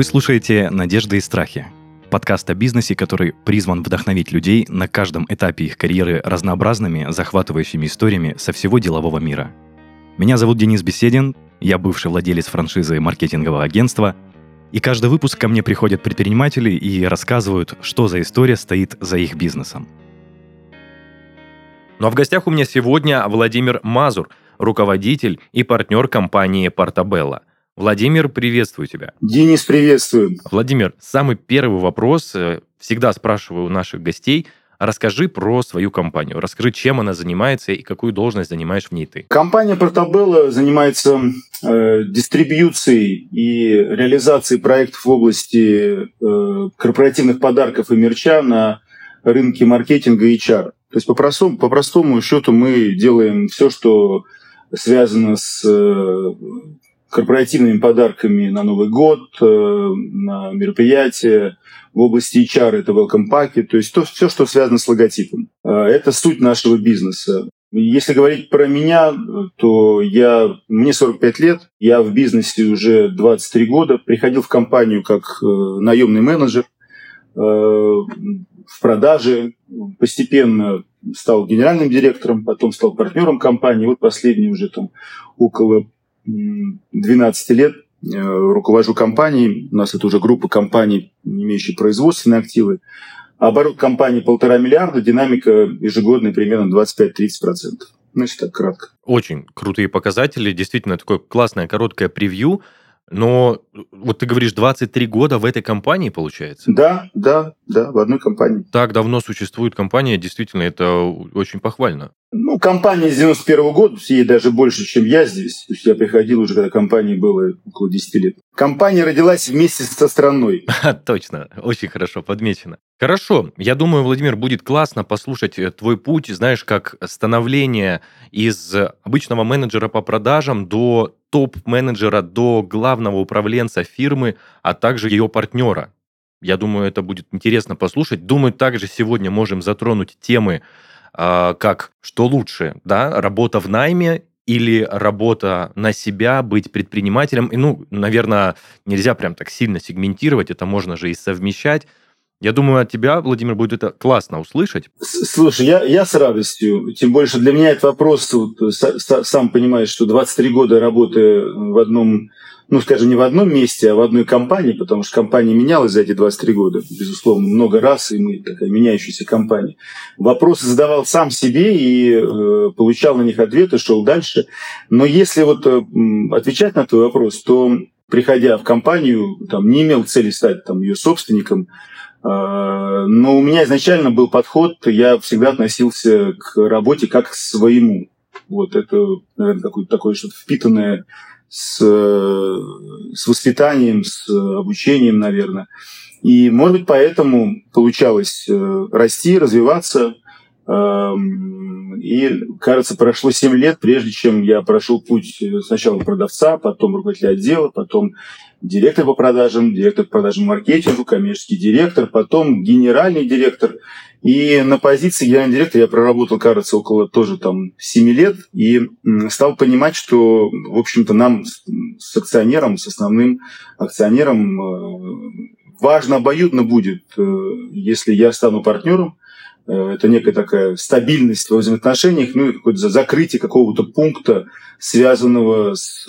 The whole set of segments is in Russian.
Вы слушаете «Надежды и страхи» – подкаст о бизнесе, который призван вдохновить людей на каждом этапе их карьеры разнообразными, захватывающими историями со всего делового мира. Меня зовут Денис Беседин, я бывший владелец франшизы маркетингового агентства, и каждый выпуск ко мне приходят предприниматели и рассказывают, что за история стоит за их бизнесом. Ну а в гостях у меня сегодня Владимир Мазур, руководитель и партнер компании «Портабелла». Владимир, приветствую тебя. Денис, приветствую. Владимир, самый первый вопрос, э, всегда спрашиваю у наших гостей, расскажи про свою компанию, расскажи, чем она занимается и какую должность занимаешь в ней ты. Компания Portabella занимается э, дистрибьюцией и реализацией проектов в области э, корпоративных подарков и мерча на рынке маркетинга и HR. То есть по простому, по простому счету мы делаем все, что связано с э, корпоративными подарками на Новый год, э, на мероприятия. В области HR это welcome паки, то есть то, все, что связано с логотипом. Э, это суть нашего бизнеса. Если говорить про меня, то я, мне 45 лет, я в бизнесе уже 23 года, приходил в компанию как э, наемный менеджер в продаже, постепенно стал генеральным директором, потом стал партнером компании. Вот последние уже там около 12 лет э, руковожу компанией. У нас это уже группа компаний, имеющие производственные активы. Оборот компании полтора миллиарда, динамика ежегодная примерно 25-30%. Ну, если так кратко. Очень крутые показатели. Действительно, такое классное короткое превью. Но вот ты говоришь, 23 года в этой компании, получается? Да, да, да, в одной компании. Так давно существует компания, действительно, это очень похвально. Ну, компания с 91 -го года, ей даже больше, чем я здесь. То есть я приходил уже, когда компании было около 10 лет. Компания родилась вместе со страной. Точно, очень хорошо подмечено. Хорошо, я думаю, Владимир, будет классно послушать э, твой путь, знаешь, как становление из обычного менеджера по продажам до топ-менеджера, до главного управленца фирмы, а также ее партнера. Я думаю, это будет интересно послушать. Думаю, также сегодня можем затронуть темы, а, как что лучше, да, работа в найме или работа на себя, быть предпринимателем. И, ну, наверное, нельзя прям так сильно сегментировать, это можно же и совмещать. Я думаю, от тебя, Владимир, будет это классно услышать. Слушай, я, я с радостью. Тем больше для меня этот вопрос, вот, сам понимаешь, что 23 года работы в одном ну, скажем, не в одном месте, а в одной компании, потому что компания менялась за эти 23 года, безусловно, много раз, и мы такая меняющаяся компания. Вопросы задавал сам себе и э, получал на них ответы, шел дальше. Но если вот э, отвечать на твой вопрос, то приходя в компанию, там, не имел цели стать там, ее собственником, э, но у меня изначально был подход, я всегда относился к работе как к своему. Вот это, наверное, какое-то такое что-то впитанное с, с воспитанием, с обучением, наверное. И, может быть, поэтому получалось э, расти, развиваться. Эм, и, кажется, прошло 7 лет, прежде чем я прошел путь сначала продавца, потом руководителя отдела, потом директор по продажам, директор по продажам маркетингу, коммерческий директор, потом генеральный директор. И на позиции генерального директора я проработал, кажется, около тоже там 7 лет и стал понимать, что, в общем-то, нам с акционером, с основным акционером э, важно обоюдно будет, э, если я стану партнером, э, это некая такая стабильность во взаимоотношениях, ну и какое-то закрытие какого-то пункта, связанного с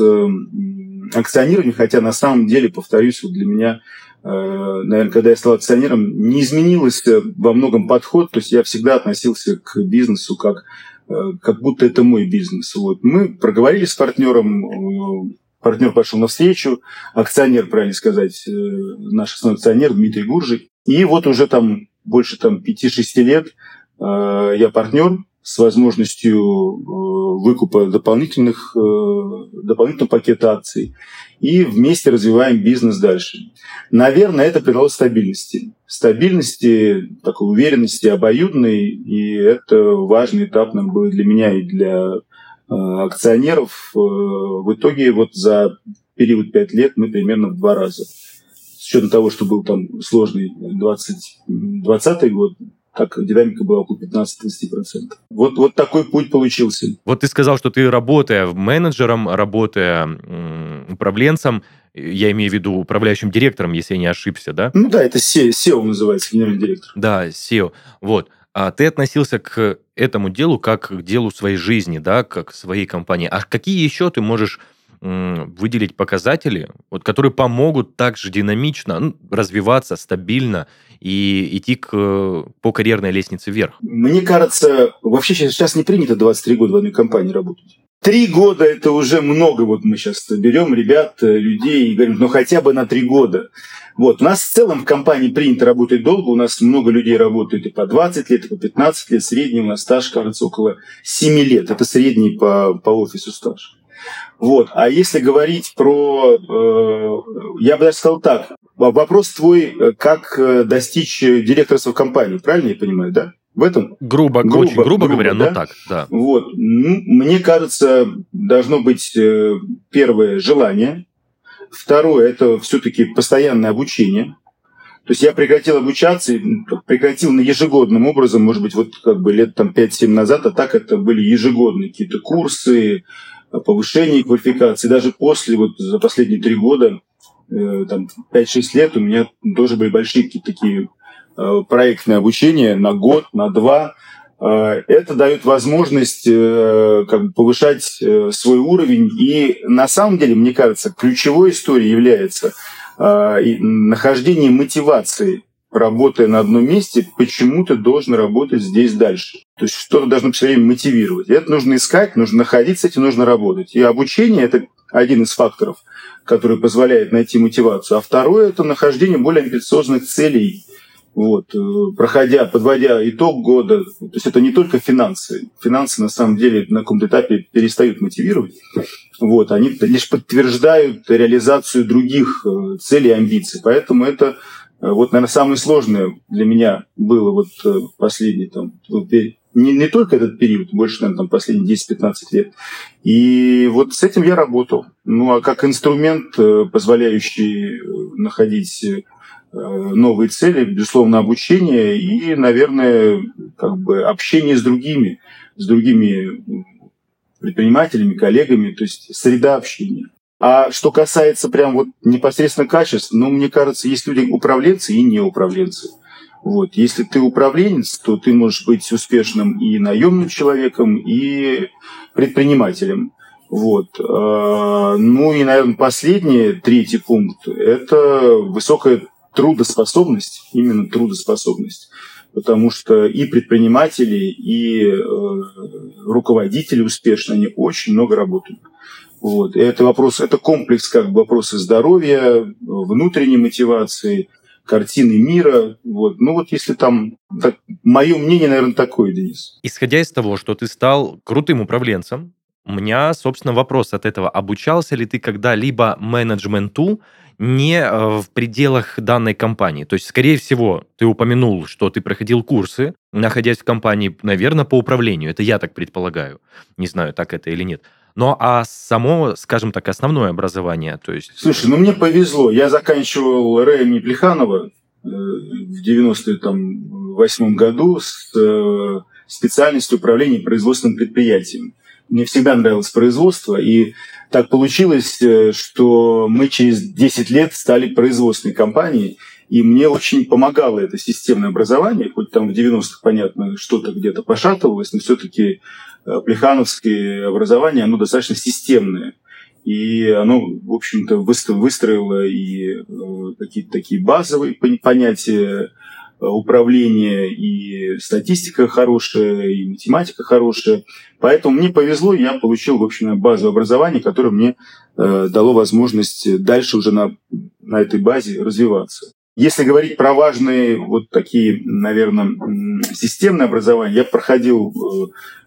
акционированием, хотя на самом деле, повторюсь, вот для меня Э, наверное, когда я стал акционером, не изменилось во многом подход. То есть я всегда относился к бизнесу как, э, как будто это мой бизнес. Вот. Мы проговорили с партнером, э, партнер пошел навстречу, акционер, правильно сказать, наш основной акционер Дмитрий Гуржий. И вот уже там больше там, 5-6 лет я партнер, с возможностью э, выкупа дополнительных, э, дополнительного пакета акций. И вместе развиваем бизнес дальше. Наверное, это придало стабильности. Стабильности, такой уверенности обоюдной. И это важный этап нам был для меня и для э, акционеров. В итоге вот за период 5 лет мы примерно в два раза. Учетом того, что был там сложный 20, 20 год, так динамика была около 15-30%. Вот, вот такой путь получился. Вот ты сказал, что ты, работая менеджером, работая управленцем, я имею в виду управляющим директором, если я не ошибся, да? Ну да, это SEO называется, генеральный директор. Да, SEO. Вот. А ты относился к этому делу как к делу своей жизни, да, как к своей компании. А какие еще ты можешь выделить показатели, вот, которые помогут также динамично ну, развиваться, стабильно и идти к, по карьерной лестнице вверх? Мне кажется, вообще сейчас не принято 23 года в одной компании работать. Три года это уже много. Вот мы сейчас берем ребят, людей и говорим, ну хотя бы на три года. Вот. У нас в целом в компании принято работать долго. У нас много людей работает и по 20 лет, и по 15 лет. Средний у нас стаж, кажется, около 7 лет. Это средний по, по офису стаж. Вот. А если говорить про... Э, я бы даже сказал так. Вопрос твой, э, как э, достичь директорства компании, правильно я понимаю, да? В этом? Грубо, грубо очень грубо, грубо говоря, да? но так, да. Вот. Ну, мне кажется, должно быть э, первое желание. Второе – это все-таки постоянное обучение. То есть я прекратил обучаться, прекратил на ежегодным образом, может быть, вот как бы лет там 5-7 назад, а так это были ежегодные какие-то курсы, повышение квалификации. Даже после, вот за последние три года, э, там 5-6 лет у меня тоже были большие какие-то такие э, проектные обучения на год, на два. Э, это дает возможность как бы, повышать свой уровень. И на самом деле, мне кажется, ключевой историей является нахождение мотивации работая на одном месте, почему ты должен работать здесь дальше. То есть что-то должно все время мотивировать. Это нужно искать, нужно находить, с этим нужно работать. И обучение – это один из факторов, который позволяет найти мотивацию. А второе – это нахождение более амбициозных целей. Вот, э, проходя, подводя итог года, то есть это не только финансы. Финансы на самом деле на каком-то этапе перестают мотивировать. Вот, они лишь подтверждают реализацию других э, целей и амбиций. Поэтому это вот, наверное, самое сложное для меня было вот э, последний там, не, не только этот период, больше, наверное, там, последние 10-15 лет. И вот с этим я работал. Ну, а как инструмент, э, позволяющий находить новые цели, безусловно, обучение и, наверное, как бы общение с другими, с другими предпринимателями, коллегами, то есть среда общения. А что касается прям вот непосредственно качеств, ну, мне кажется, есть люди управленцы и неуправленцы. Вот. Если ты управленец, то ты можешь быть успешным и наемным человеком, и предпринимателем. Вот. А, ну и, наверное, последний, третий пункт – это высокая трудоспособность, именно трудоспособность. Потому что и предприниматели, и э, руководители успешные, они очень много работают. Вот. И это вопрос, это комплекс как бы вопросы здоровья, внутренней мотивации, картины мира. Вот. Ну вот если там, так, мое мнение, наверное, такое, Денис. Исходя из того, что ты стал крутым управленцем, у меня, собственно, вопрос от этого. Обучался ли ты когда-либо менеджменту не э, в пределах данной компании? То есть, скорее всего, ты упомянул, что ты проходил курсы, находясь в компании, наверное, по управлению. Это я так предполагаю. Не знаю, так это или нет. Но а само, скажем так, основное образование, то есть... Слушай, ну мне повезло. Я заканчивал РЭМ Плеханова э, в 98 году с э, специальностью управления производственным предприятием. Мне всегда нравилось производство, и так получилось, э, что мы через 10 лет стали производственной компанией, и мне очень помогало это системное образование, хоть там в 90-х, понятно, что-то где-то пошатывалось, но все-таки плехановское образование, оно достаточно системное. И оно, в общем-то, выстроило и э, какие-то такие базовые понятия э, управления, и статистика хорошая, и математика хорошая. Поэтому мне повезло, я получил, в общем, базовое образование, которое мне дало возможность дальше уже на, на этой базе развиваться. Если говорить про важные вот такие, наверное, системные образования, я проходил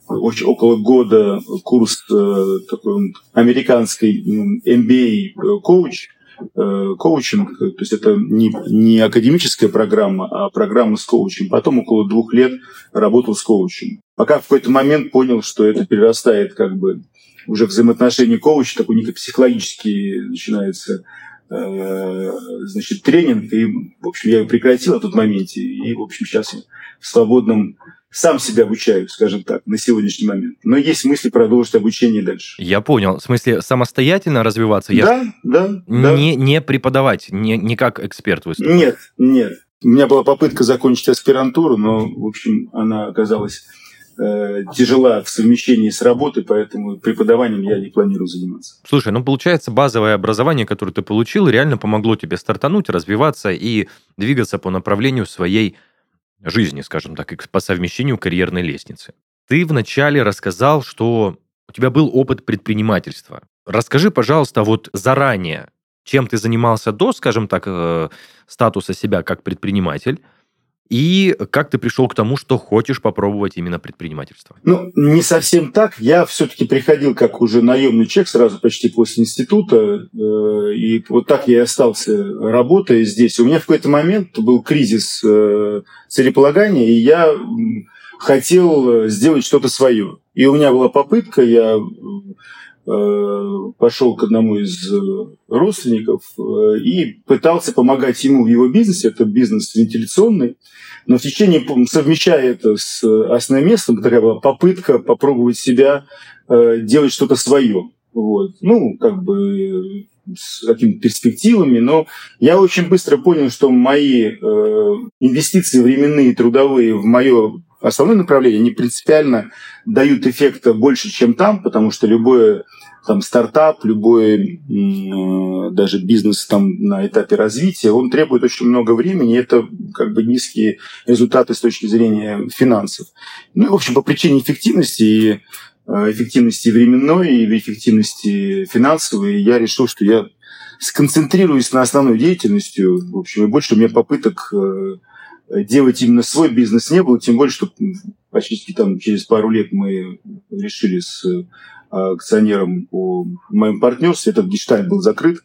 э, около года курс э, такой американский MBA коуч, э, коучинг, то есть это не, не академическая программа, а программа с коучем. Потом около двух лет работал с коучем. Пока в какой-то момент понял, что это перерастает как бы уже взаимоотношения коуча, такой некий психологический начинается Э, значит, тренинг, и, в общем, я его прекратил в тот моменте, и, в общем, сейчас в свободном, сам себя обучаю, скажем так, на сегодняшний момент. Но есть мысли продолжить обучение дальше. Я понял. В смысле, самостоятельно развиваться? Я да, да, да. Не, не преподавать, не, не как эксперт выступать? Нет, нет. У меня была попытка закончить аспирантуру, но, в общем, она оказалась э, тяжела в совмещении с работой, поэтому преподаванием я не планирую заниматься. Слушай, ну получается, базовое образование, которое ты получил, реально помогло тебе стартануть, развиваться и двигаться по направлению своей жизни, скажем так, по совмещению карьерной лестницы. Ты вначале рассказал, что у тебя был опыт предпринимательства. Расскажи, пожалуйста, вот заранее, чем ты занимался до, скажем так, э, статуса себя как предприниматель, и как ты пришел к тому, что хочешь попробовать именно предпринимательство? Ну, не совсем так. Я все-таки приходил как уже наемный человек сразу почти после института. Э, и вот так я и остался работая здесь. У меня в какой-то момент был кризис э, целеполагания, и я хотел сделать что-то свое. И у меня была попытка, я э, пошел к одному из родственников и пытался помогать ему в его бизнесе. Это бизнес вентиляционный. Но в течение, совмещая это с основным местом, такая была попытка попробовать себя э, делать что-то свое. Вот. Ну, как бы с какими-то перспективами, но я очень быстро понял, что мои э, инвестиции временные, трудовые в мое основное направление, они принципиально дают эффекта больше, чем там, потому что любое там стартап, любой э, даже бизнес там на этапе развития, он требует очень много времени, это как бы низкие результаты с точки зрения финансов. Ну и, в общем, по причине эффективности и э, эффективности временной и эффективности финансовой, я решил, что я сконцентрируюсь на основной деятельности. В общем, и больше у меня попыток э, делать именно свой бизнес не было, тем более, что почти там через пару лет мы решили с акционером о моем партнерстве, этот гештальт был закрыт.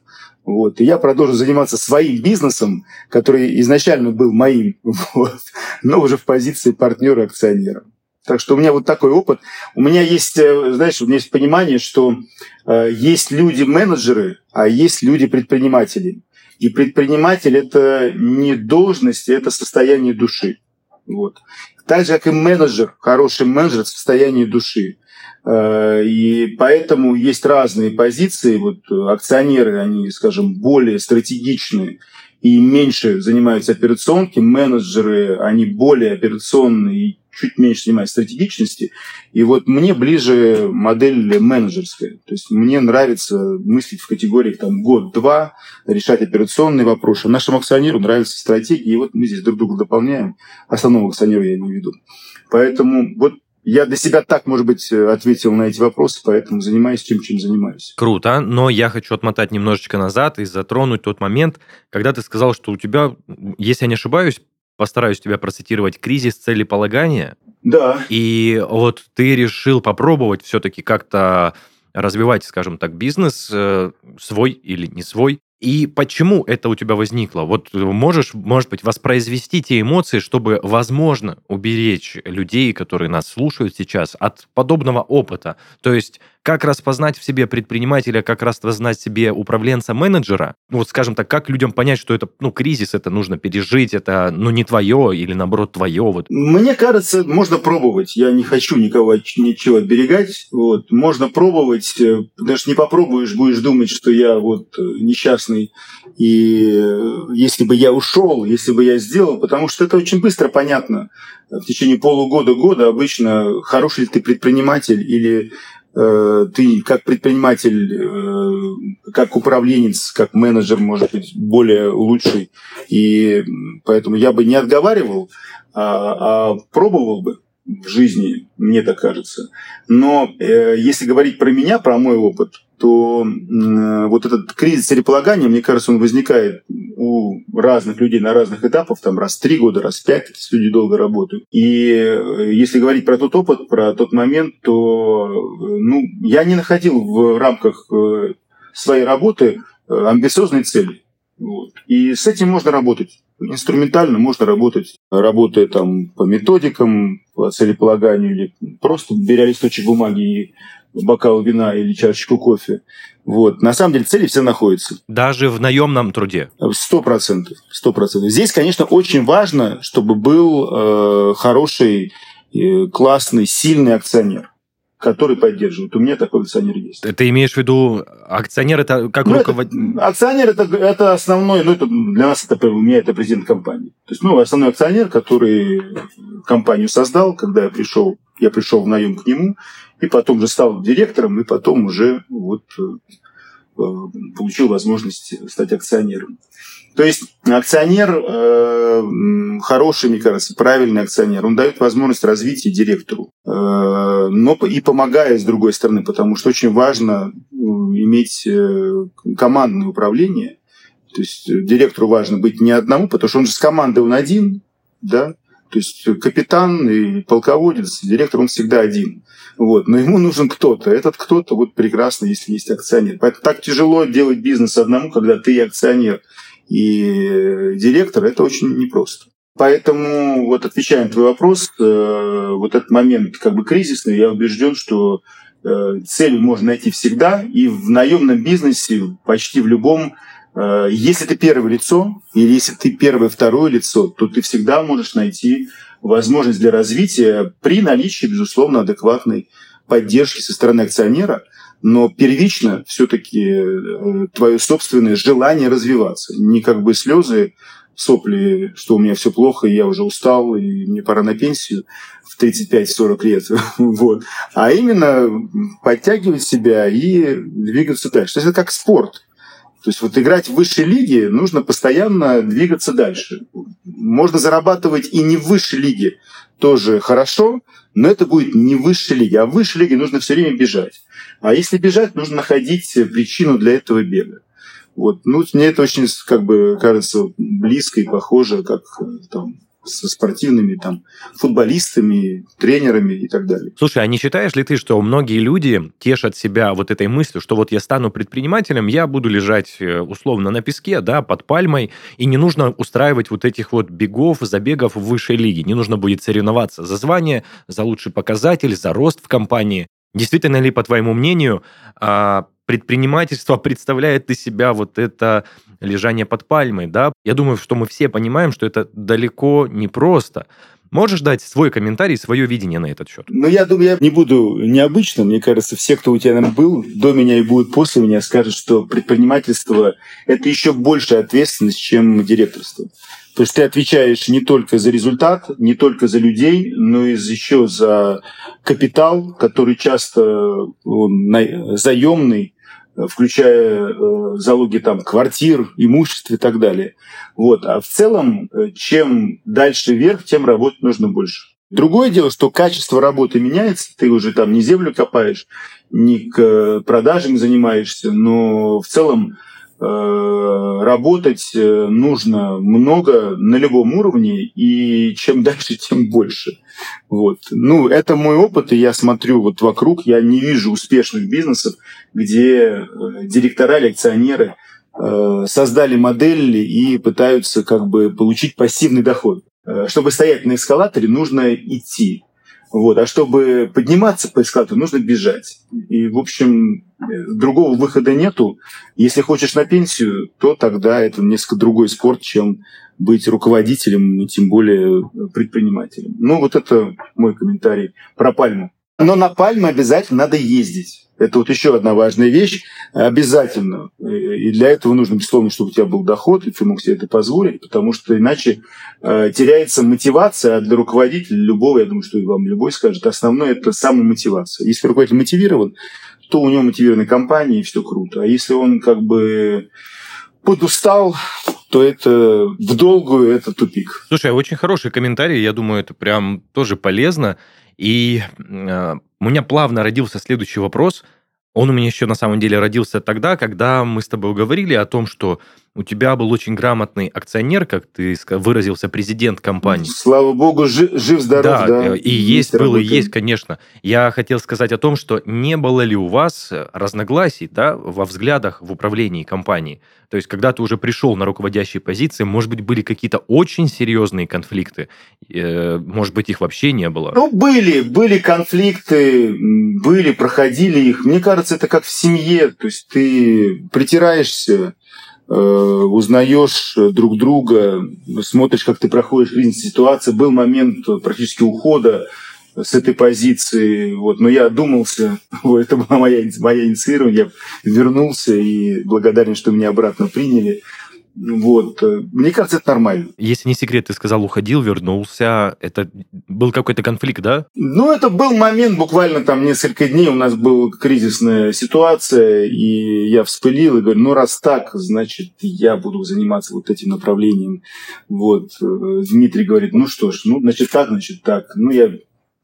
Вот. И я продолжил заниматься своим бизнесом, который изначально был моим, вот, но уже в позиции партнера-акционера. Так что у меня вот такой опыт. У меня есть, э, знаешь, у меня есть понимание, что э, есть люди-менеджеры, а есть люди-предприниматели. И предприниматель – это не должность, это состояние души. Вот. Так же, как и менеджер, хороший менеджер – это состояние души. Э, и поэтому есть разные позиции. Вот акционеры, они, скажем, более стратегичные и меньше занимаются операционки. Менеджеры, они более операционные чуть меньше занимаются стратегичности. И вот мне ближе модель менеджерская. То есть мне нравится мыслить в категориях там год-два, решать операционные вопросы. Нашему акционеру нравится стратегия, и вот мы здесь друг друга дополняем. Основного акционера я не веду. Поэтому вот я для себя так, может быть, ответил на эти вопросы, поэтому занимаюсь тем, чем занимаюсь. Круто, но я хочу отмотать немножечко назад и затронуть тот момент, когда ты сказал, что у тебя, если я не ошибаюсь, постараюсь тебя процитировать, кризис целеполагания. Да. И вот ты решил попробовать все-таки как-то развивать, скажем так, бизнес э, свой или не свой. И почему это у тебя возникло? Вот можешь, может быть, воспроизвести те эмоции, чтобы, возможно, уберечь людей, которые нас слушают сейчас, от подобного опыта. То есть как распознать в себе предпринимателя, как распознать в себе управленца-менеджера. Ну, вот, скажем так, как людям понять, что это, ну, кризис, это нужно пережить, это, ну, не твое или, наоборот, твое. Вот. Мне кажется, можно пробовать. Я не хочу никого ничего оберегать. Вот. Можно пробовать. Потому что не попробуешь, будешь думать, что я вот э, несчастный. И э, если бы я ушел, если бы я сделал, потому что это очень быстро понятно. В течение полугода-года обычно хороший ли ты предприниматель или Э, ты как предприниматель, э, как управленец, как менеджер, может быть, более лучший. И поэтому я бы не отговаривал, а, а пробовал бы в жизни, мне так кажется. Но э, если говорить про меня, про мой опыт, то э, вот этот кризис целеполагания, мне кажется, он возникает у разных людей на разных этапах, там раз три года, раз пять, такие люди долго работают. И э, если говорить про тот опыт, про тот момент, то э, ну, я не находил в рамках э, своей работы э, амбициозной цели. Вот. И с этим можно работать. Инструментально можно работать, работая там по методикам, по целеполаганию, или просто беря листочек бумаги и бокал вина или чашечку кофе. Вот. На самом деле цели все находятся. Даже в наемном труде? Сто процентов. Сто процентов. Здесь, конечно, очень важно, чтобы был э, хороший классный, сильный акционер который поддерживает. У меня такой акционер есть. Ты имеешь в виду акционер это как ну, руководитель? Акционер это, это основной, ну это для нас это у меня это президент компании. То есть, ну, основной акционер, который компанию создал, когда я пришел, я пришел в наем к нему, и потом же стал директором, и потом уже вот э, получил возможность стать акционером. То есть акционер э, хороший, мне кажется, правильный акционер, он дает возможность развития директору, э, но и помогая с другой стороны, потому что очень важно э, иметь э, командное управление. То есть директору важно быть не одному, потому что он же с командой он один, да, то есть капитан и полководец, директор он всегда один. Вот. Но ему нужен кто-то. Этот кто-то вот прекрасно, если есть акционер. Поэтому так тяжело делать бизнес одному, когда ты акционер и директор, это очень непросто. Поэтому, вот отвечая на твой вопрос, э, вот этот момент как бы кризисный, я убежден, что э, цель можно найти всегда, и в наемном бизнесе, почти в любом, э, если ты первое лицо, или если ты первое, второе лицо, то ты всегда можешь найти возможность для развития при наличии, безусловно, адекватной поддержки со стороны акционера – но первично все-таки э, твое собственное желание развиваться. Не как бы слезы, сопли, что у меня все плохо, и я уже устал, и мне пора на пенсию в 35-40 лет. вот. А именно подтягивать себя и двигаться дальше. То есть это как спорт. То есть вот играть в высшей лиге нужно постоянно двигаться дальше. Можно зарабатывать и не в высшей лиге тоже хорошо, но это будет не в высшей лиге. А в высшей лиге нужно все время бежать. А если бежать, нужно находить причину для этого бега. Вот. Ну, мне это очень, как бы, кажется близко и похоже, как там, со спортивными там, футболистами, тренерами и так далее. Слушай, а не считаешь ли ты, что многие люди тешат себя вот этой мыслью, что вот я стану предпринимателем, я буду лежать э, условно на песке, да, под пальмой, и не нужно устраивать вот этих вот бегов, забегов в высшей лиге, не нужно будет соревноваться за звание, за лучший показатель, за рост в компании. Действительно ли, по твоему мнению, а, предпринимательство представляет из себя вот это лежание под пальмой, да? Я думаю, что мы все понимаем, что это далеко не просто. Можешь дать свой комментарий, свое видение на этот счет? Ну, я думаю, я не буду необычным. Мне кажется, все, кто у тебя наверное, был, до меня и будут после меня, скажут, что предпринимательство – это еще большая ответственность, чем директорство. То есть ты отвечаешь не только за результат, не только за людей, но и еще за капитал, который часто заемный, включая э, залоги там, квартир, имущества и так далее. Вот. А в целом, э, чем дальше вверх, тем работать нужно больше. Другое дело, что качество работы меняется, ты уже там не землю копаешь, не к продажам занимаешься, но в целом Э, работать э, нужно много на любом уровне, и чем дальше, тем больше. Вот. Ну, это мой опыт, и я смотрю вот вокруг, я не вижу успешных бизнесов, где э, директора или акционеры создали модели и пытаются как бы получить пассивный доход. Чтобы стоять на эскалаторе, нужно идти. Вот. А чтобы подниматься по эскалатору, нужно бежать. И, в общем, другого выхода нету. Если хочешь на пенсию, то тогда это несколько другой спорт, чем быть руководителем и тем более предпринимателем. Ну, вот это мой комментарий про пальму. Но на пальмы обязательно надо ездить. Это вот еще одна важная вещь. Обязательно. И для этого нужно, безусловно, чтобы у тебя был доход, и ты мог себе это позволить, потому что иначе э, теряется мотивация. А для руководителя любого, я думаю, что и вам любой скажет, основное – это самомотивация. Если руководитель мотивирован, то у него мотивированы компании, и все круто. А если он как бы подустал, то это в долгую это тупик. Слушай, очень хороший комментарий, я думаю, это прям тоже полезно. И э, у меня плавно родился следующий вопрос. Он у меня еще на самом деле родился тогда, когда мы с тобой говорили о том, что у тебя был очень грамотный акционер, как ты выразился, президент компании. Слава богу, жив-здоров, да. да. Э, и есть, был и есть, конечно. Я хотел сказать о том, что не было ли у вас разногласий да, во взглядах в управлении компанией. То есть, когда ты уже пришел на руководящие позиции, может быть, были какие-то очень серьезные конфликты, э, может быть, их вообще не было. Ну, были, были конфликты, были, проходили их. Мне кажется, это как в семье, то есть ты притираешься, Э, узнаешь друг друга, смотришь, как ты проходишь жизнь, ситуация. Был момент практически ухода с этой позиции. Вот. Но я одумался, это была моя, моя инициирование, я вернулся и благодарен, что меня обратно приняли. Вот. Мне кажется, это нормально. Если не секрет, ты сказал, уходил, вернулся. Это был какой-то конфликт, да? Ну, это был момент, буквально там несколько дней у нас была кризисная ситуация, и я вспылил и говорю, ну, раз так, значит, я буду заниматься вот этим направлением. Вот. Дмитрий говорит, ну что ж, ну, значит, так, значит, так. Ну, я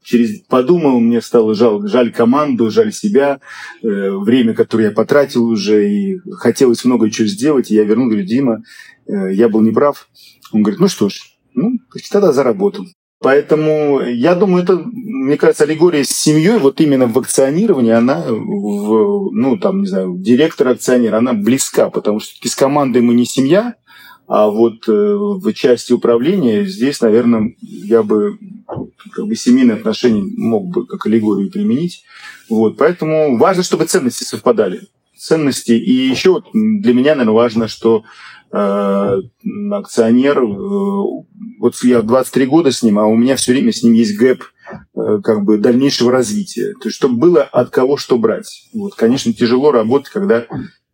через подумал, мне стало жаль, жаль команду, жаль себя, э, время, которое я потратил уже, и хотелось много чего сделать, и я вернул, говорю, Дима, э, я был неправ. Он говорит, ну что ж, ну, тогда за работу. Поэтому я думаю, это, мне кажется, аллегория с семьей, вот именно в акционировании, она, в, ну, там, не знаю, директор акционер, она близка, потому что с командой мы не семья, а вот э, в части управления здесь, наверное, я бы как бы семейные отношения мог бы как аллегорию применить. Вот, поэтому важно, чтобы ценности совпадали. Ценности. И еще для меня, наверное, важно, что э, акционер, э, вот я 23 года с ним, а у меня все время с ним есть гэп э, как бы дальнейшего развития. То есть, чтобы было от кого что брать. Вот, конечно, тяжело работать, когда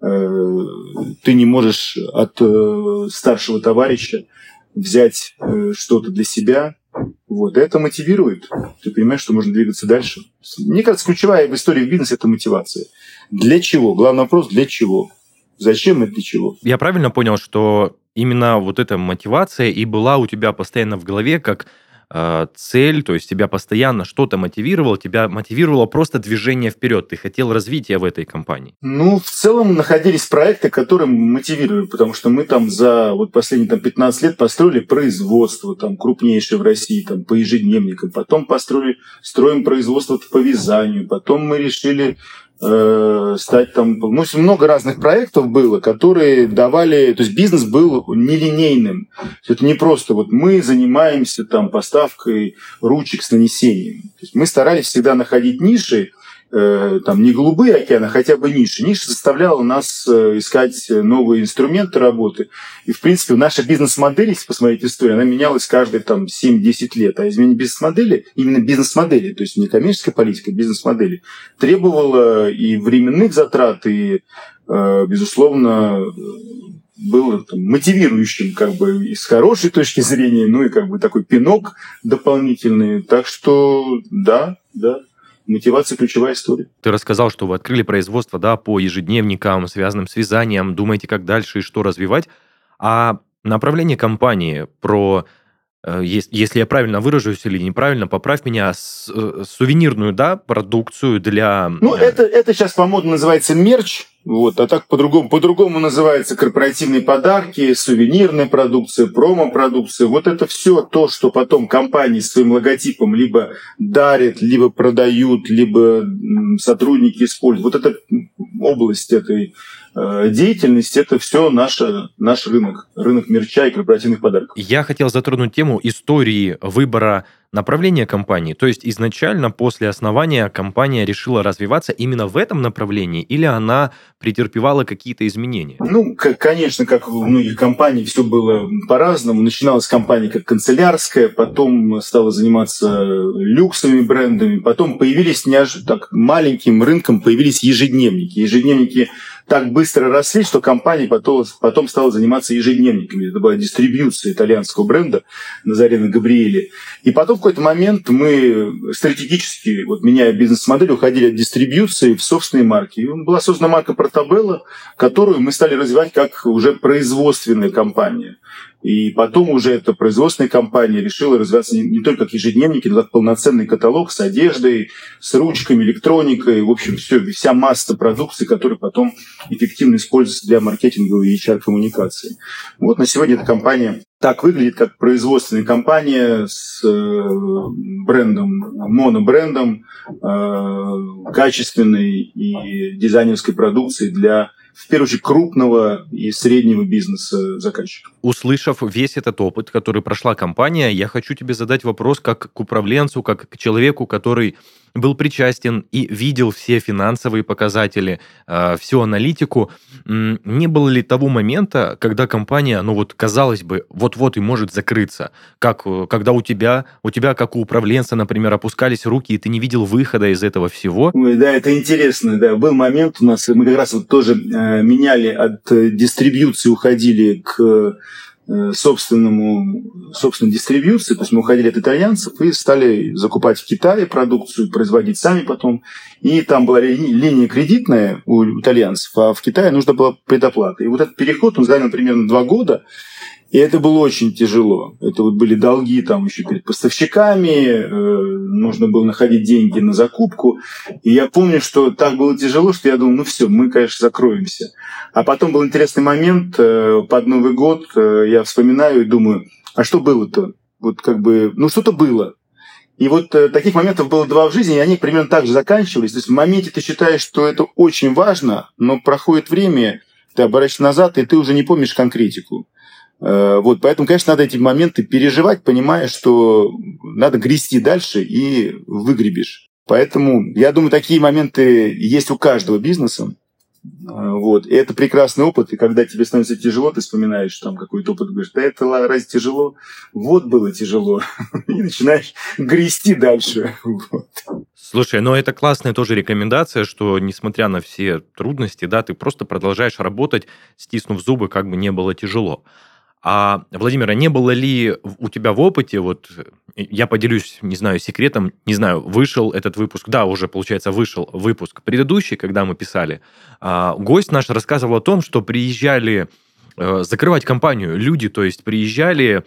ты не можешь от э, старшего товарища взять э, что-то для себя. Вот. Это мотивирует. Ты понимаешь, что можно двигаться дальше. Мне кажется, ключевая в истории в бизнесе – это мотивация. Для чего? Главный вопрос – для чего? Зачем и для чего? Я правильно понял, что именно вот эта мотивация и была у тебя постоянно в голове как э, цель, то есть тебя постоянно что-то мотивировало, тебя мотивировало просто движение вперед, ты хотел развития в этой компании? Ну, в целом находились проекты, которые мотивировали, потому что мы там за вот последние там, 15 лет построили производство там крупнейшее в России там, по ежедневникам, потом построили, строим производство по вязанию, потом мы решили Э, стать там... Ну, много разных проектов было, которые давали... То есть бизнес был нелинейным. Это не просто вот мы занимаемся там поставкой ручек с нанесением. То есть мы старались всегда находить ниши, Э, там не голубые океаны, а хотя бы ниши. Ниша заставляла нас э, искать новые инструменты работы. И, в принципе, наша бизнес-модель, если посмотреть историю, она менялась каждые там 7-10 лет. А изменение бизнес-модели, именно бизнес-модели, то есть не коммерческая политика, а бизнес-модели, требовала и временных затрат, и, э, безусловно, было там, мотивирующим как бы и с хорошей точки зрения, ну и как бы такой пинок дополнительный. Так что да, да, мотивация ключевая история. Ты рассказал, что вы открыли производство да, по ежедневникам, связанным с вязанием, думаете, как дальше и что развивать. А направление компании про если я правильно выражусь или неправильно, поправь меня, э, сувенирную да, продукцию для... Ну, э, это, это сейчас по-модно называется мерч, вот, а так по-другому, по-другому называется корпоративные подарки, сувенирная продукция, промо-продукция. Вот это все то, что потом компании своим логотипом либо дарят, либо продают, либо сотрудники используют. Вот эта область этой э, деятельности, это все наш, наш рынок, рынок мерча и корпоративных подарков. Я хотел затронуть тему истории выбора направление компании? То есть изначально после основания компания решила развиваться именно в этом направлении или она претерпевала какие-то изменения? Ну, конечно, как у многих компаний, все было по-разному. Начиналась компания как канцелярская, потом стала заниматься люксовыми брендами, потом появились неожиданно так маленьким рынком появились ежедневники. Ежедневники так быстро росли, что компания потом, потом стала заниматься ежедневниками. Это была дистрибьюция итальянского бренда Назарена Габриэли. И потом в какой-то момент мы стратегически, вот меняя бизнес-модель, уходили от дистрибьюции в собственные марки. И была создана марка Портабелла, которую мы стали развивать как уже производственная компания. И потом уже эта производственная компания решила развиваться не, не только как ежедневники, но как полноценный каталог с одеждой, с ручками, электроникой, в общем, все, вся масса продукции, которая потом эффективно используется для маркетинговой и HR-коммуникации. Вот на сегодня эта компания так выглядит, как производственная компания с э, брендом, монобрендом, э, качественной и дизайнерской продукции для в первую очередь, крупного и среднего бизнеса заказчиков. Услышав весь этот опыт, который прошла компания, я хочу тебе задать вопрос как к управленцу, как к человеку, который был причастен и видел все финансовые показатели, э, всю аналитику. Не было ли того момента, когда компания, ну вот, казалось бы, вот-вот и может закрыться? Как, э, когда у тебя, у тебя, как у управленца, например, опускались руки, и ты не видел выхода из этого всего? Ой, да, это интересно, да. Был момент у нас, мы как раз вот тоже э, меняли от дистрибьюции, уходили к собственному, собственной дистрибьюции, то есть мы уходили от итальянцев и стали закупать в Китае продукцию, производить сами потом. И там была ли, линия кредитная у итальянцев, а в Китае нужно было предоплата. И вот этот переход, он занял примерно два года, и это было очень тяжело. Это вот были долги там еще перед поставщиками, э, нужно было находить деньги на закупку. И я помню, что так было тяжело, что я думал, ну все, мы, конечно, закроемся. А потом был интересный момент, э, под Новый год э, я вспоминаю и думаю, а что было-то? Вот как бы, ну что-то было. И вот э, таких моментов было два в жизни, и они примерно так же заканчивались. То есть в моменте ты считаешь, что это очень важно, но проходит время, ты оборачиваешься назад, и ты уже не помнишь конкретику. Э, вот, поэтому, конечно, надо эти моменты переживать, понимая, что надо грести дальше и выгребешь. Поэтому, я думаю, такие моменты есть у каждого бизнеса. Э, вот. И это прекрасный опыт, и когда тебе становится тяжело, ты вспоминаешь там какой-то опыт, говоришь, да это разве тяжело? Вот было тяжело. И начинаешь грести дальше. Вот. Слушай, но это классная тоже рекомендация, что несмотря на все трудности, да, ты просто продолжаешь работать, стиснув зубы, как бы не было тяжело. А, Владимир, не было ли у тебя в опыте, вот я поделюсь, не знаю, секретом, не знаю, вышел этот выпуск, да, уже, получается, вышел выпуск предыдущий, когда мы писали, а, гость наш рассказывал о том, что приезжали э, закрывать компанию люди, то есть приезжали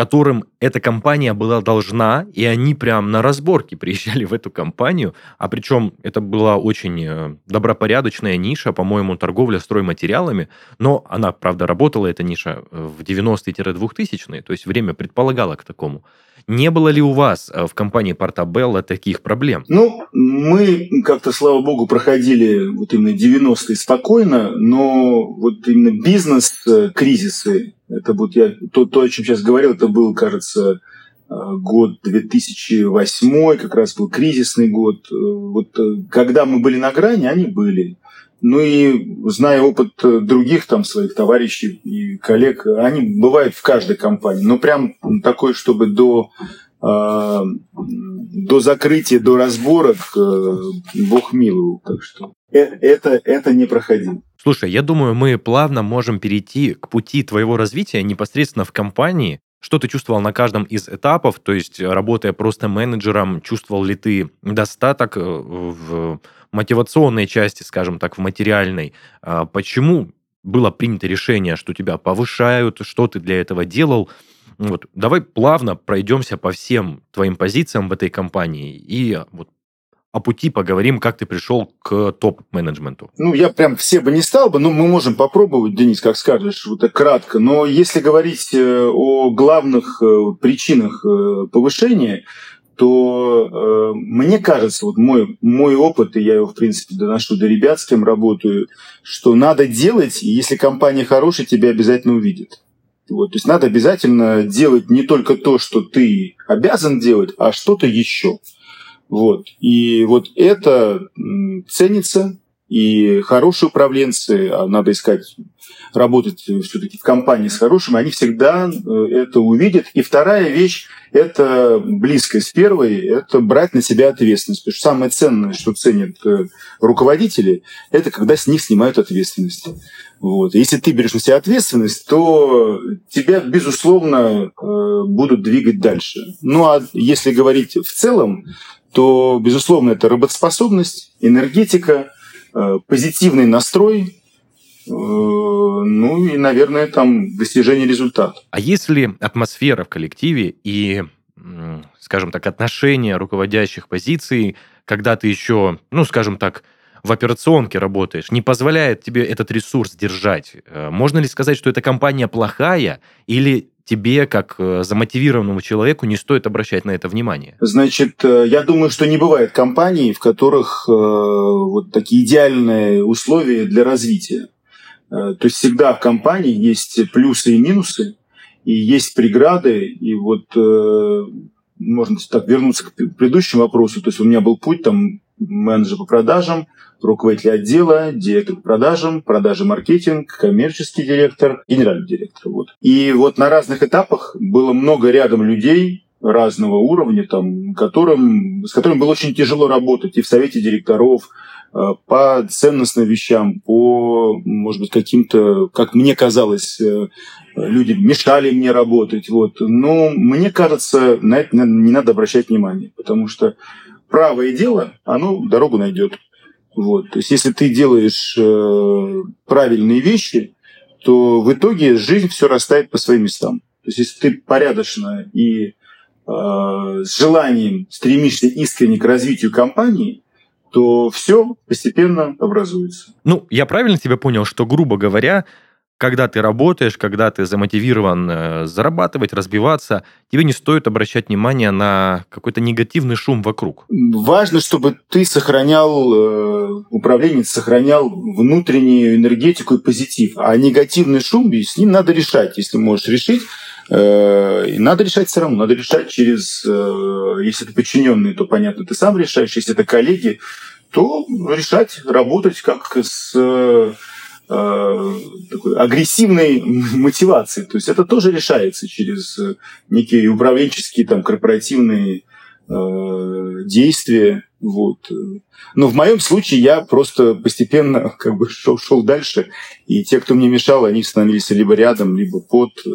которым эта компания была должна, и они прям на разборке приезжали в эту компанию, а причем это была очень э, добропорядочная ниша, по-моему, торговля стройматериалами, но она, правда, работала, эта ниша, э, в 90-2000-е, то есть время предполагало к такому. Не было ли у вас э, в компании Портабелла таких проблем? Ну, мы как-то, слава богу, проходили вот именно 90-е спокойно, но вот именно бизнес-кризисы, это вот я, то, то, о чем сейчас говорил, это был, кажется, э, год 2008, как раз был кризисный год. Э, вот когда мы были на грани, они были. Ну и зная опыт других там своих товарищей и коллег, они бывают в каждой компании. Но прям такой, чтобы до э, до закрытия, до разборок э, Бог миловал. Так что э, это, это не проходило. Слушай, я думаю, мы плавно можем перейти к пути твоего развития непосредственно в компании. Что ты чувствовал на каждом из этапов? То есть, работая просто менеджером, чувствовал ли ты достаток в мотивационной части, скажем так, в материальной, а, почему было принято решение, что тебя повышают, что ты для этого делал. Вот, давай плавно пройдемся по всем твоим позициям в этой компании и вот о пути поговорим, как ты пришел к топ-менеджменту. Ну, я прям все бы не стал бы, но мы можем попробовать, Денис, как скажешь, вот так кратко. Но если говорить э, о главных э, причинах э, повышения, то э, мне кажется, вот мой, мой опыт, и я его, в принципе, доношу до ребят, с кем работаю, что надо делать, и если компания хорошая, тебя обязательно увидит. Вот, то есть надо обязательно делать не только то, что ты обязан делать, а что-то еще. Вот. И вот это ценится, и хорошие управленцы, а надо искать, работать все-таки в компании с хорошими, они всегда э, это увидят. И вторая вещь – это близкая с первой, это брать на себя ответственность. Потому что самое ценное, что ценят э, руководители, это когда с них снимают ответственность. Вот. Если ты берешь на себя ответственность, то тебя, безусловно, э, будут двигать дальше. Ну а если говорить в целом, то, безусловно, это работоспособность, энергетика – Э, позитивный настрой, э, ну и, наверное, там достижение результата. А если атмосфера в коллективе и, скажем так, отношения руководящих позиций, когда ты еще, ну, скажем так, в операционке работаешь, не позволяет тебе этот ресурс держать. Э, можно ли сказать, что эта компания плохая, или тебе, как э, замотивированному человеку, не стоит обращать на это внимание? Значит, э, я думаю, что не бывает компаний, в которых э, вот такие идеальные условия для развития. То есть всегда в компании есть плюсы и минусы, и есть преграды, и вот можно так вернуться к предыдущему вопросу. То есть у меня был путь там менеджер по продажам, руководитель отдела, директор по продажам, продажи маркетинг, коммерческий директор, генеральный директор. Вот. И вот на разных этапах было много рядом людей, разного уровня, там, которым, с которым было очень тяжело работать и в совете директоров, э, по ценностным вещам, по, может быть, каким-то, как мне казалось, э, люди мешали мне работать. Вот. Но мне кажется, на это не надо обращать внимание, потому что правое дело, оно дорогу найдет. Вот. То есть если ты делаешь э, правильные вещи, то в итоге жизнь все растает по своим местам. То есть если ты порядочно и э, с желанием стремишься искренне к развитию компании, то все постепенно образуется. Ну, я правильно тебя понял, что, грубо говоря, когда ты работаешь, когда ты замотивирован э, зарабатывать, разбиваться, тебе не стоит обращать внимание на какой-то негативный шум вокруг. Важно, чтобы ты сохранял, э, управленец сохранял внутреннюю энергетику и позитив. А негативный шум, с ним надо решать, если можешь решить. Э, надо решать все равно, надо решать через, если это подчиненные, то понятно, ты сам решаешь, если это коллеги, то решать, работать как с такой агрессивной мотивации. То есть это тоже решается через э, некие управленческие, там, корпоративные э, действия. Вот. Но в моем случае я просто постепенно как бы шел, шел дальше, и те, кто мне мешал, они становились либо рядом, либо под. Э,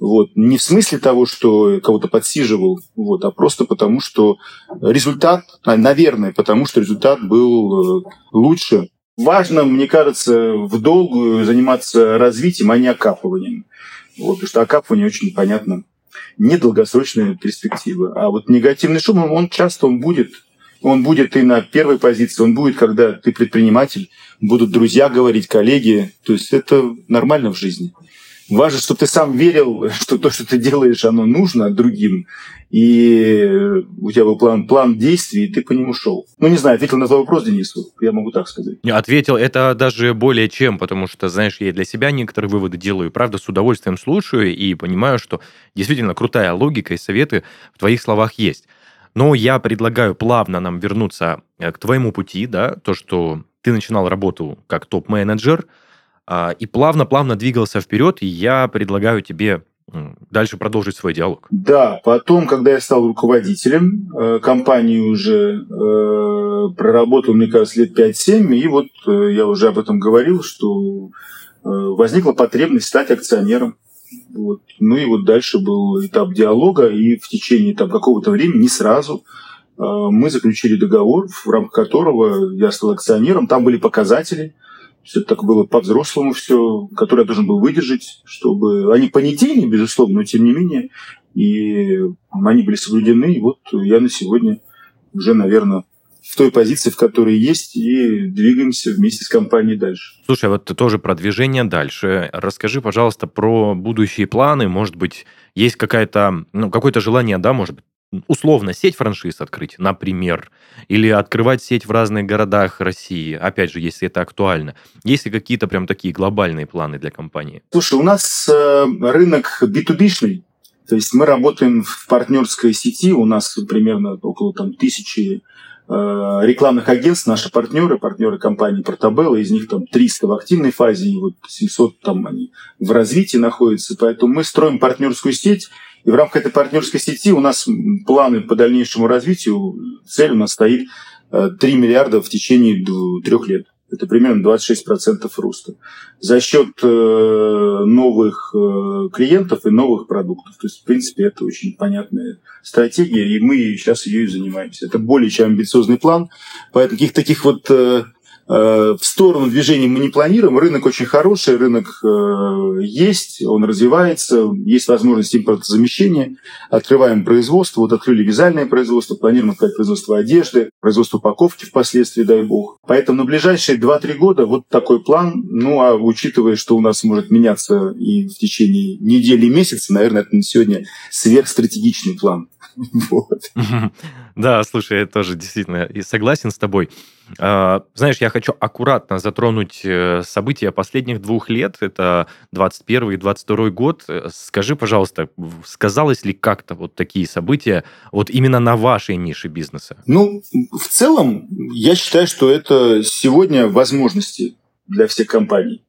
вот. Не в смысле того, что кого-то подсиживал, вот, а просто потому, что результат, наверное, потому что результат был лучше, Важно, мне кажется, в долгую заниматься развитием, а не окапыванием. Вот, потому что окапывание очень понятно недолгосрочная перспектива. А вот негативный шум, он часто он будет. Он будет и на первой позиции, он будет, когда ты предприниматель, будут друзья говорить, коллеги. То есть это нормально в жизни. Важно, чтобы ты сам верил, что то, что ты делаешь, оно нужно другим. И у тебя был план, план действий, и ты по нему шел. Ну, не знаю, ответил на твой вопрос, Денис, я могу так сказать. Не, ответил, это даже более чем, потому что, знаешь, я для себя некоторые выводы делаю. Правда, с удовольствием слушаю и понимаю, что действительно крутая логика и советы в твоих словах есть. Но я предлагаю плавно нам вернуться э, к твоему пути, да, то, что ты начинал работу как топ-менеджер, и плавно-плавно двигался вперед, и я предлагаю тебе дальше продолжить свой диалог. Да, потом, когда я стал руководителем э, компании уже, э, проработал, мне кажется, лет 5-7, и вот э, я уже об этом говорил, что возникла потребность стать акционером. Вот. Ну и вот дальше был этап диалога, и в течение там, какого-то времени, не сразу, мы заключили договор, в рамках которого я стал акционером. Там были показатели – все так было по-взрослому все, которое я должен был выдержать, чтобы... Они понятийные, безусловно, но тем не менее, и они были соблюдены. И вот я на сегодня уже, наверное, в той позиции, в которой есть, и двигаемся вместе с компанией дальше. Слушай, а вот ты тоже про движение дальше. Расскажи, пожалуйста, про будущие планы. Может быть, есть какая-то, ну, какое-то желание, да, может быть, условно сеть франшиз открыть, например, или открывать сеть в разных городах России, опять же, если это актуально. Есть ли какие-то прям такие глобальные планы для компании? Слушай, у нас э, рынок B2B-шный, то есть мы работаем в партнерской сети, у нас примерно около там, тысячи э, рекламных агентств, наши партнеры, партнеры компании Портабелла, из них там 300 в активной фазе, и вот 700 там они в развитии находятся. Поэтому мы строим партнерскую сеть, и в рамках этой партнерской сети у нас планы по дальнейшему развитию, цель у нас стоит 3 э, миллиарда в течение трех лет. Это примерно 26% роста. За счет э, новых э, клиентов и новых продуктов. То есть, в принципе, это очень понятная стратегия, и мы сейчас и занимаемся. Это более чем амбициозный план. Поэтому каких-то таких вот в сторону движения мы не планируем. Рынок очень хороший, рынок э, есть, он развивается, есть возможность импортозамещения. Открываем производство, вот открыли вязальное производство, планируем открыть производство одежды, производство упаковки впоследствии, дай бог. Поэтому на ближайшие 2-3 года вот такой план. Ну, а учитывая, что у нас может меняться и в течение недели, месяца, наверное, это на сегодня сверхстратегичный план. Вот. Да, слушай, я тоже действительно согласен с тобой. А, знаешь, я хочу аккуратно затронуть э, события последних двух лет. Это 21 и 22 год. Э, скажи, пожалуйста, сказалось ли как-то вот такие события вот именно на вашей нише бизнеса? Ну, в целом, я считаю, что это сегодня возможности для всех компаний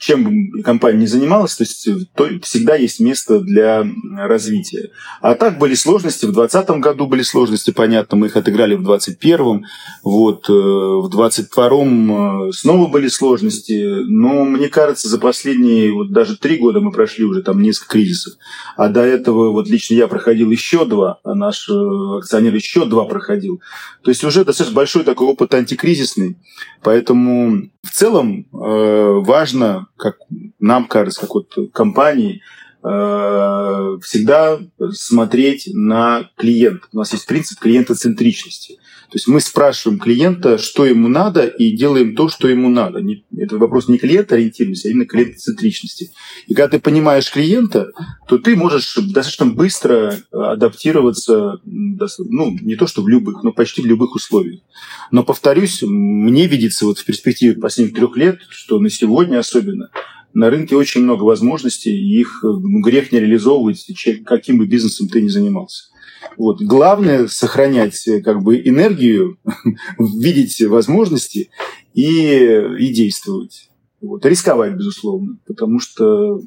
чем бы компания ни занималась, то есть то всегда есть место для развития. А так были сложности, в 2020 году были сложности, понятно, мы их отыграли в 2021, вот, э, в 2022 э, снова были сложности, но мне кажется, за последние вот даже три года мы прошли уже там несколько кризисов, а до этого вот лично я проходил еще два, а наш э, акционер еще два проходил. То есть уже достаточно большой такой опыт антикризисный, поэтому в целом важно важно, как нам кажется, как вот компании, э, всегда смотреть на клиента. У нас есть принцип клиентоцентричности. То есть мы спрашиваем клиента, что ему надо, и делаем то, что ему надо. Это вопрос не клиента ориентированности, а именно клиентоцентричности. И когда ты понимаешь клиента, то ты можешь достаточно быстро адаптироваться, ну, не то что в любых, но почти в любых условиях. Но, повторюсь, мне видится вот в перспективе последних трех лет, что на сегодня особенно на рынке очень много возможностей, и их грех не реализовывать, каким бы бизнесом ты ни занимался. Вот. Главное сохранять э, как бы энергию, видеть возможности и, и действовать. Вот. Рисковать, безусловно, потому что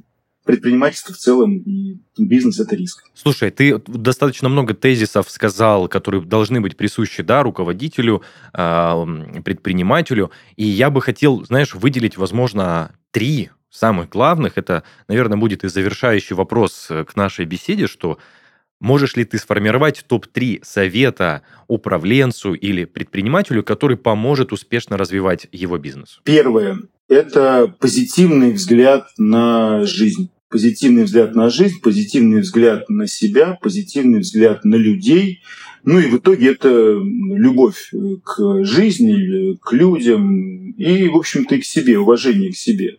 предпринимательство в целом и бизнес – это риск. Слушай, ты достаточно много тезисов сказал, которые должны быть присущи да, руководителю, предпринимателю. И я бы хотел, знаешь, выделить, возможно, три самых главных. Это, наверное, будет и завершающий вопрос э, к нашей беседе, что Можешь ли ты сформировать топ-3 совета управленцу или предпринимателю, который поможет успешно развивать его бизнес? Первое – это позитивный взгляд на жизнь. Позитивный взгляд на жизнь, позитивный взгляд на себя, позитивный взгляд на людей. Ну и в итоге это любовь к жизни, к людям и, в общем-то, и к себе, уважение к себе.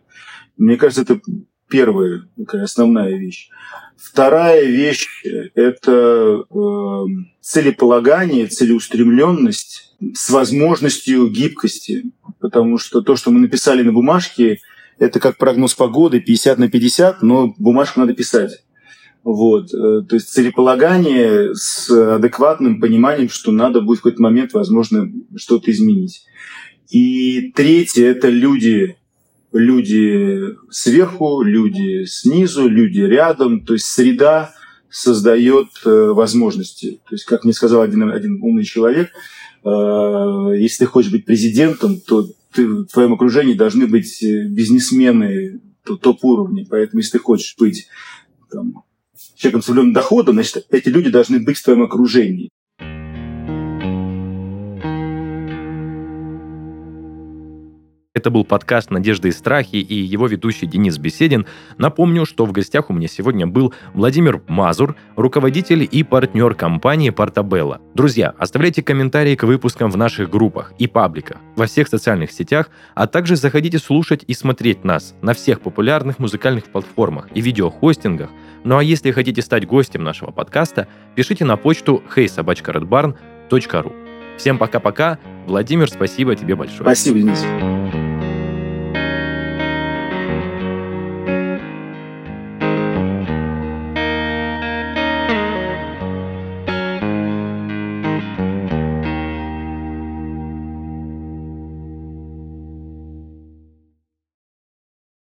Мне кажется, это первая такая основная вещь. Вторая вещь – это э, целеполагание, целеустремленность с возможностью гибкости. Потому что то, что мы написали на бумажке, это как прогноз погоды 50 на 50, но бумажку надо писать. Вот. Э, то есть целеполагание с адекватным пониманием, что надо будет в какой-то момент, возможно, что-то изменить. И третье – это люди, люди сверху, люди снизу, люди рядом. То есть среда создает э, возможности. То есть, как мне сказал один, один умный человек, э, если ты хочешь быть президентом, то ты, в твоем окружении должны быть э, бизнесмены топ-уровня. Поэтому, если ты хочешь быть там, человеком с определенным доходом, значит, эти люди должны быть в твоем окружении. Это был подкаст «Надежды и страхи» и его ведущий Денис Беседин. Напомню, что в гостях у меня сегодня был Владимир Мазур, руководитель и партнер компании «Портабелла». Друзья, оставляйте комментарии к выпускам в наших группах и пабликах, во всех социальных сетях, а также заходите слушать и смотреть нас на всех популярных музыкальных платформах и видеохостингах. Ну а если хотите стать гостем нашего подкаста, пишите на почту heysobachkaredbarn.ru. Всем пока-пока. Владимир, спасибо тебе большое. Спасибо, Денис.